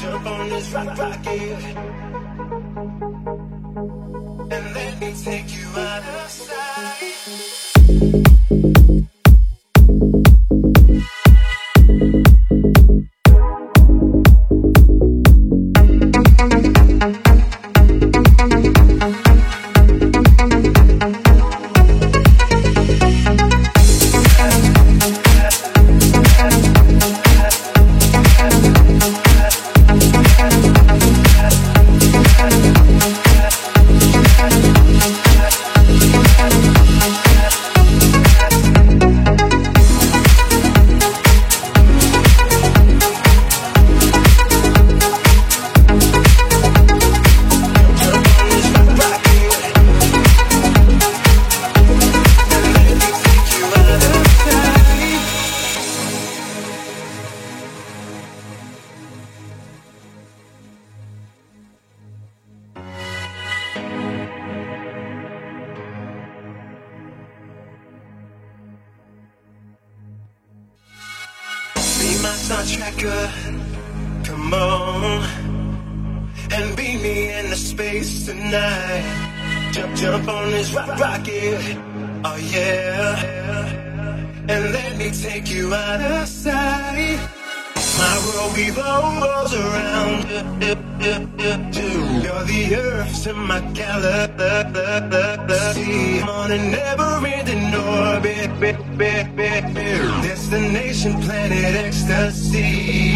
jump on this rock rocket. And let me take you out of sight. contractor. Come on and beat me in the space tonight. Jump, jump on this rock rocket. Oh yeah. And let me take you out of sight. My world revolves around you. You're the earth to my galaxy. On an never-ending orbit bear, bear, bear. Destination planet ecstasy.